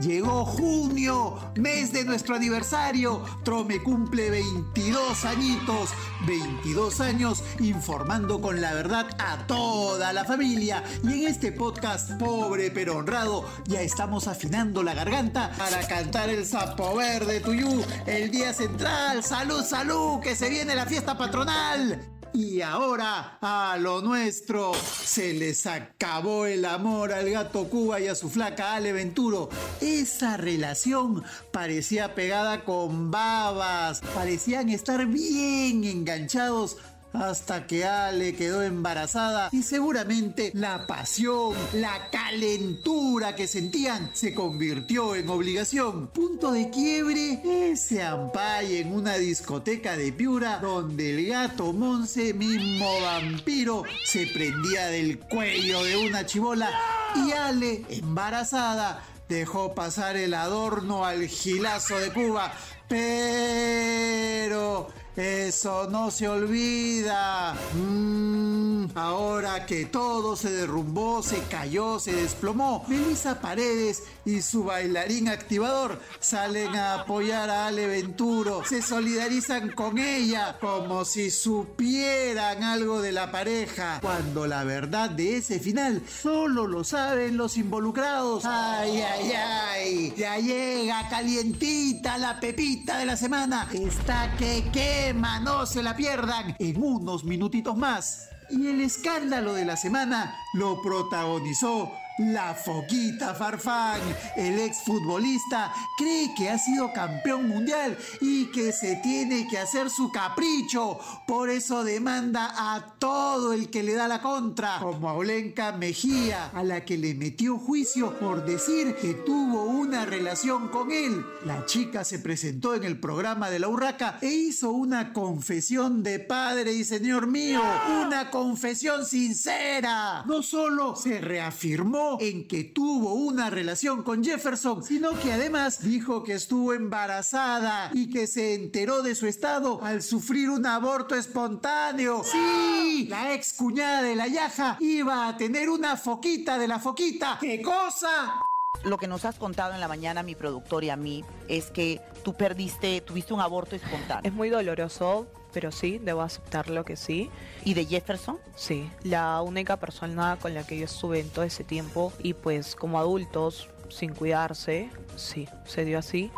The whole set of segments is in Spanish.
Llegó junio, mes de nuestro aniversario. Trome cumple 22 añitos. 22 años informando con la verdad a toda la familia. Y en este podcast, pobre pero honrado, ya estamos afinando la garganta para cantar el sapo verde tuyú, el día central. Salud, salud, que se viene la fiesta patronal. Y ahora, a lo nuestro, se les acabó el amor al gato Cuba y a su flaca Ale Venturo. Esa relación parecía pegada con babas, parecían estar bien enganchados hasta que Ale quedó embarazada y seguramente la pasión, la calentura que sentían se convirtió en obligación. Punto de quiebre, ese ampay en una discoteca de Piura donde el gato Monse, mismo vampiro, se prendía del cuello de una chivola y Ale, embarazada, dejó pasar el adorno al gilazo de Cuba. Pero eso no se olvida. Mm, ahora que todo se derrumbó, se cayó, se desplomó, Melissa Paredes y su bailarín activador salen a apoyar a Ale Venturo. Se solidarizan con ella como si supieran algo de la pareja. Cuando la verdad de ese final solo lo saben los involucrados. Ay, ay, ay. Ya llega calientita la pepita de la semana. Está que quema no se la pierdan en unos minutitos más. Y el escándalo de la semana lo protagonizó la Foquita Farfán, el exfutbolista, cree que ha sido campeón mundial y que se tiene que hacer su capricho. Por eso demanda a todo el que le da la contra, como a Olenka Mejía, a la que le metió juicio por decir que tuvo una relación con él. La chica se presentó en el programa de la Urraca e hizo una confesión de padre y señor mío, una confesión sincera. No solo se reafirmó en que tuvo una relación con Jefferson, sino que además dijo que estuvo embarazada y que se enteró de su estado al sufrir un aborto espontáneo. Sí, la ex cuñada de la Yaja iba a tener una foquita de la foquita. ¿Qué cosa? Lo que nos has contado en la mañana, mi productor y a mí, es que tú perdiste, tuviste un aborto espontáneo. Es muy doloroso, pero sí, debo aceptarlo que sí. ¿Y de Jefferson? Sí, la única persona con la que yo estuve en todo ese tiempo y pues como adultos, sin cuidarse, sí, se dio así.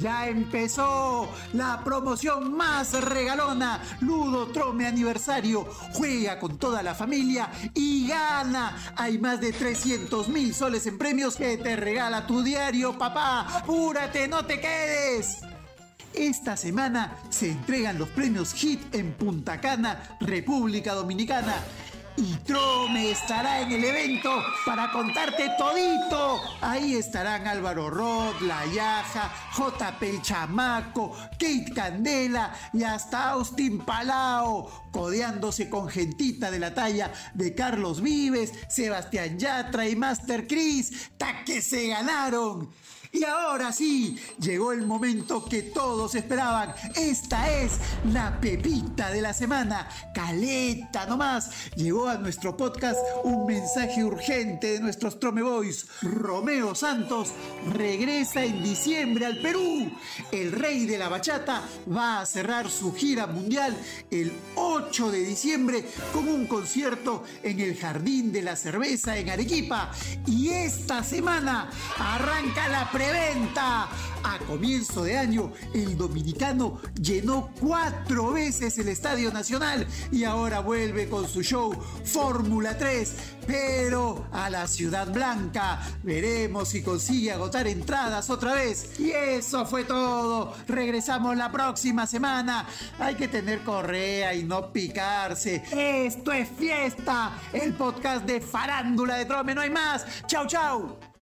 Ya empezó la promoción más regalona. Ludo Trome Aniversario. Juega con toda la familia y gana. Hay más de 300 mil soles en premios que te regala tu diario, papá. Apúrate, no te quedes. Esta semana se entregan los premios HIT en Punta Cana, República Dominicana. Y Trome estará en el evento para contarte todito. Ahí estarán Álvaro Roth, La Yaja, JP el Chamaco, Kate Candela y hasta Austin Palao, codeándose con gentita de la talla de Carlos Vives, Sebastián Yatra y Master Chris. ¡Ta que se ganaron! Y ahora sí, llegó el momento que todos esperaban. Esta es la pepita de la semana. Caleta nomás. Llegó a nuestro podcast un mensaje urgente de nuestros Trome Boys. Romeo Santos regresa en diciembre al Perú. El rey de la bachata va a cerrar su gira mundial el 8 de diciembre con un concierto en el Jardín de la Cerveza en Arequipa. Y esta semana arranca la preventa. A comienzo de año, el dominicano llenó cuatro veces el Estadio Nacional y ahora vuelve con su show Fórmula 3, pero a la Ciudad Blanca. Veremos si consigue agotar entradas otra vez. Y eso fue todo. Regresamos la próxima semana. Hay que tener correa y no picarse. Esto es fiesta. El podcast de Farándula de Trome, no hay más. Chau, chau.